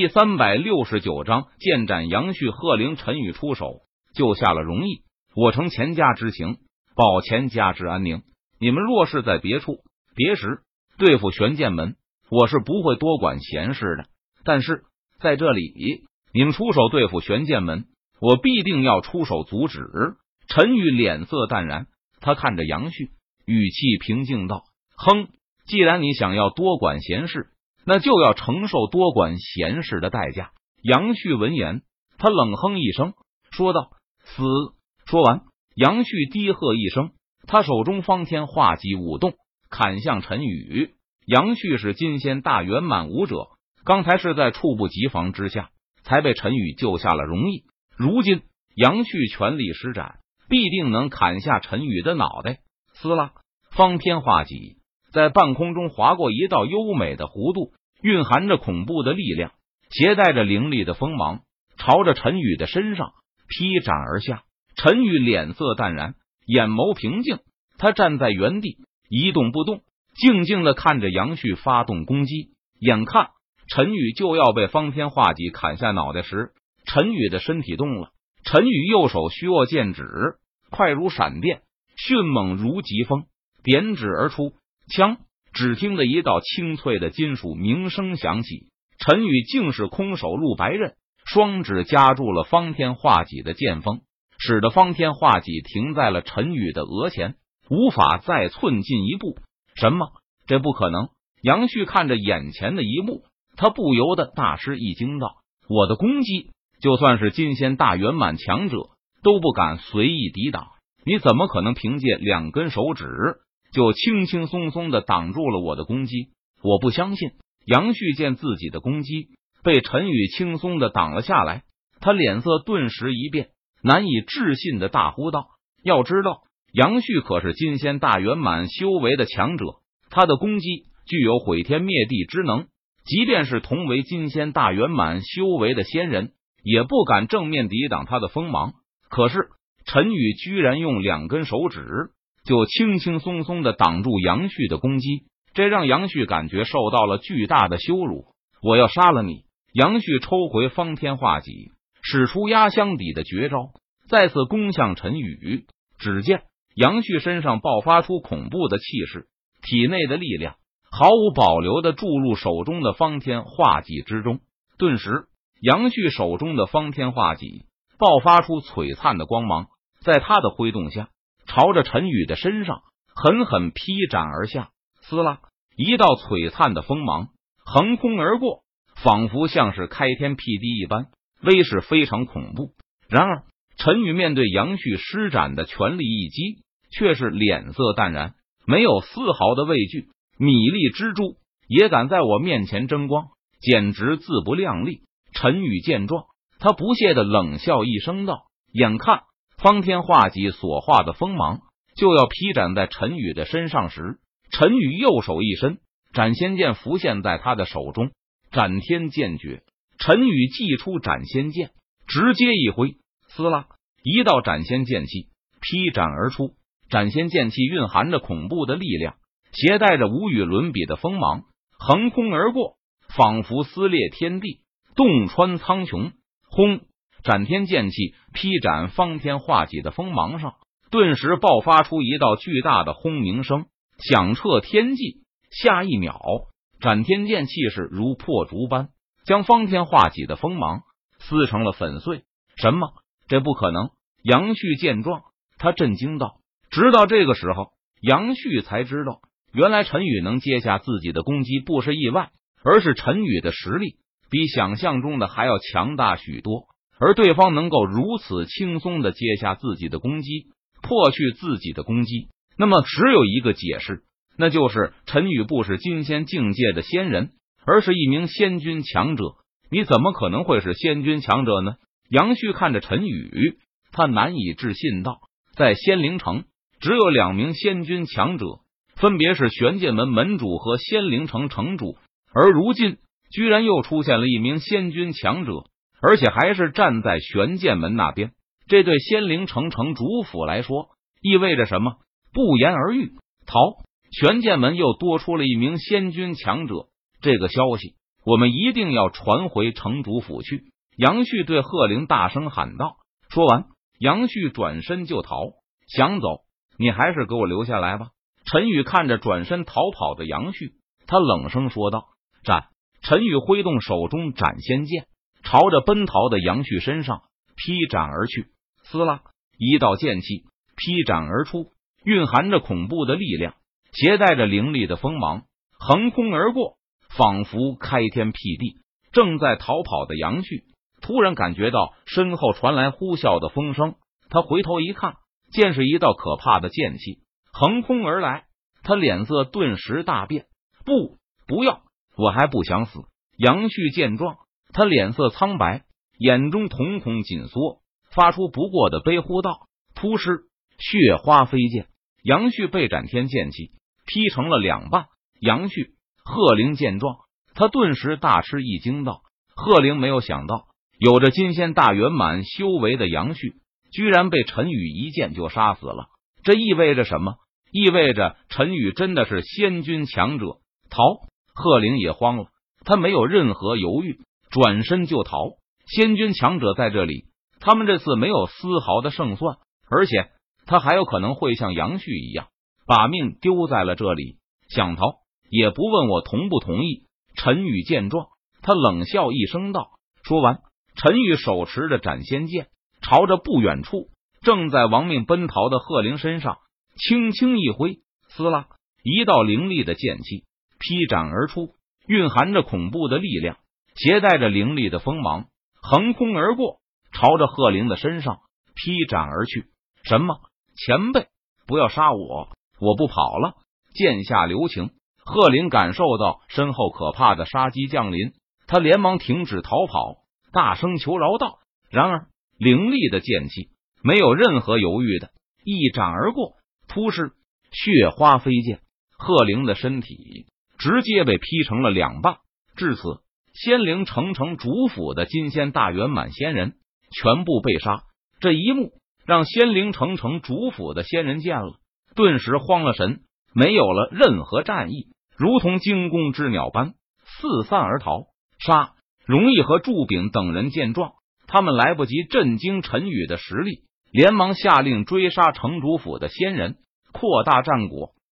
第三百六十九章，剑斩杨旭，贺灵陈宇出手救下了容易。我承钱家之情，保钱家之安宁。你们若是在别处别时对付玄剑门，我是不会多管闲事的。但是在这里，你们出手对付玄剑门，我必定要出手阻止。陈宇脸色淡然，他看着杨旭，语气平静道：“哼，既然你想要多管闲事。”那就要承受多管闲事的代价。杨旭闻言，他冷哼一声，说道：“死！”说完，杨旭低喝一声，他手中方天画戟舞动，砍向陈宇。杨旭是金仙大圆满武者，刚才是在猝不及防之下，才被陈宇救下了容易。如今杨旭全力施展，必定能砍下陈宇的脑袋。撕拉，方天画戟。在半空中划过一道优美的弧度，蕴含着恐怖的力量，携带着凌厉的锋芒，朝着陈宇的身上劈斩而下。陈宇脸色淡然，眼眸平静，他站在原地一动不动，静静的看着杨旭发动攻击。眼看陈宇就要被方天画戟砍下脑袋时，陈宇的身体动了。陈宇右手虚握剑指，快如闪电，迅猛如疾风，点指而出。枪！只听得一道清脆的金属鸣声响起，陈宇竟是空手入白刃，双指夹住了方天画戟的剑锋，使得方天画戟停在了陈宇的额前，无法再寸进一步。什么？这不可能！杨旭看着眼前的一幕，他不由得大吃一惊，道：“我的攻击，就算是金仙大圆满强者都不敢随意抵挡，你怎么可能凭借两根手指？”就轻轻松松的挡住了我的攻击，我不相信。杨旭见自己的攻击被陈宇轻松的挡了下来，他脸色顿时一变，难以置信的大呼道：“要知道，杨旭可是金仙大圆满修为的强者，他的攻击具有毁天灭地之能，即便是同为金仙大圆满修为的仙人，也不敢正面抵挡他的锋芒。可是陈宇居然用两根手指。”就轻轻松松的挡住杨旭的攻击，这让杨旭感觉受到了巨大的羞辱。我要杀了你！杨旭抽回方天画戟，使出压箱底的绝招，再次攻向陈宇。只见杨旭身上爆发出恐怖的气势，体内的力量毫无保留的注入手中的方天画戟之中。顿时，杨旭手中的方天画戟爆发出璀璨的光芒，在他的挥动下。朝着陈宇的身上狠狠劈斩而下，撕拉！一道璀璨的锋芒横空而过，仿佛像是开天辟地一般，威势非常恐怖。然而，陈宇面对杨旭施展的全力一击，却是脸色淡然，没有丝毫的畏惧。米粒蜘蛛也敢在我面前争光，简直自不量力！陈宇见状，他不屑的冷笑一声道：“眼看。”方天画戟所化的锋芒就要劈斩在陈宇的身上时，陈宇右手一伸，斩仙剑浮现在他的手中。斩天剑诀，陈宇祭出斩仙剑，直接一挥，撕拉，一道斩仙剑气劈斩而出。斩仙剑气蕴含着恐怖的力量，携带着无与伦比的锋芒，横空而过，仿佛撕裂天地，洞穿苍穹。轰！斩天剑气劈斩方天画戟的锋芒上，顿时爆发出一道巨大的轰鸣声，响彻天际。下一秒，斩天剑气势如破竹般将方天画戟的锋芒撕成了粉碎。什么？这不可能！杨旭见状，他震惊道。直到这个时候，杨旭才知道，原来陈宇能接下自己的攻击不是意外，而是陈宇的实力比想象中的还要强大许多。而对方能够如此轻松的接下自己的攻击，破去自己的攻击，那么只有一个解释，那就是陈宇不是金仙境界的仙人，而是一名仙君强者。你怎么可能会是仙君强者呢？杨旭看着陈宇，他难以置信道：“在仙灵城，只有两名仙君强者，分别是玄剑门门主和仙灵城城主，而如今居然又出现了一名仙君强者。”而且还是站在玄剑门那边，这对仙灵城城主府来说意味着什么？不言而喻。逃！玄剑门又多出了一名仙君强者，这个消息我们一定要传回城主府去。杨旭对贺灵大声喊道。说完，杨旭转身就逃，想走，你还是给我留下来吧。陈宇看着转身逃跑的杨旭，他冷声说道：“斩！”陈宇挥动手中斩仙剑，朝着奔逃的杨旭身上劈斩而去。撕拉，一道剑气劈斩而出，蕴含着恐怖的力量，携带着凌厉的锋芒，横空而过，仿佛开天辟地。正在逃跑的杨旭突然感觉到身后传来呼啸的风声，他回头一看，见是一道可怕的剑气横空而来，他脸色顿时大变。不，不要！我还不想死！杨旭见状，他脸色苍白，眼中瞳孔紧缩，发出不过的悲呼道：“突施血花飞溅，杨旭被斩天剑气劈成了两半。”杨旭、贺灵见状，他顿时大吃一惊，道：“贺灵没有想到，有着金仙大圆满修为的杨旭，居然被陈宇一剑就杀死了。这意味着什么？意味着陈宇真的是仙君强者？逃！”贺灵也慌了，他没有任何犹豫，转身就逃。仙君强者在这里，他们这次没有丝毫的胜算，而且他还有可能会像杨旭一样把命丢在了这里。想逃也不问我同不同意。陈宇见状，他冷笑一声道：“说完，陈宇手持着斩仙剑，朝着不远处正在亡命奔逃的贺灵身上轻轻一挥，撕拉，一道凌厉的剑气。”劈斩而出，蕴含着恐怖的力量，携带着凌厉的锋芒，横空而过，朝着贺灵的身上劈斩而去。什么？前辈，不要杀我！我不跑了！剑下留情！贺灵感受到身后可怕的杀机降临，他连忙停止逃跑，大声求饶道：“然而，凌厉的剑气没有任何犹豫的一斩而过，突是血花飞溅，贺灵的身体。直接被劈成了两半。至此，仙灵城城主府的金仙大圆满仙人全部被杀。这一幕让仙灵城城主府的仙人见了，顿时慌了神，没有了任何战意，如同惊弓之鸟般四散而逃。杀！容易和祝炳等人见状，他们来不及震惊陈宇的实力，连忙下令追杀城主府的仙人，扩大战果。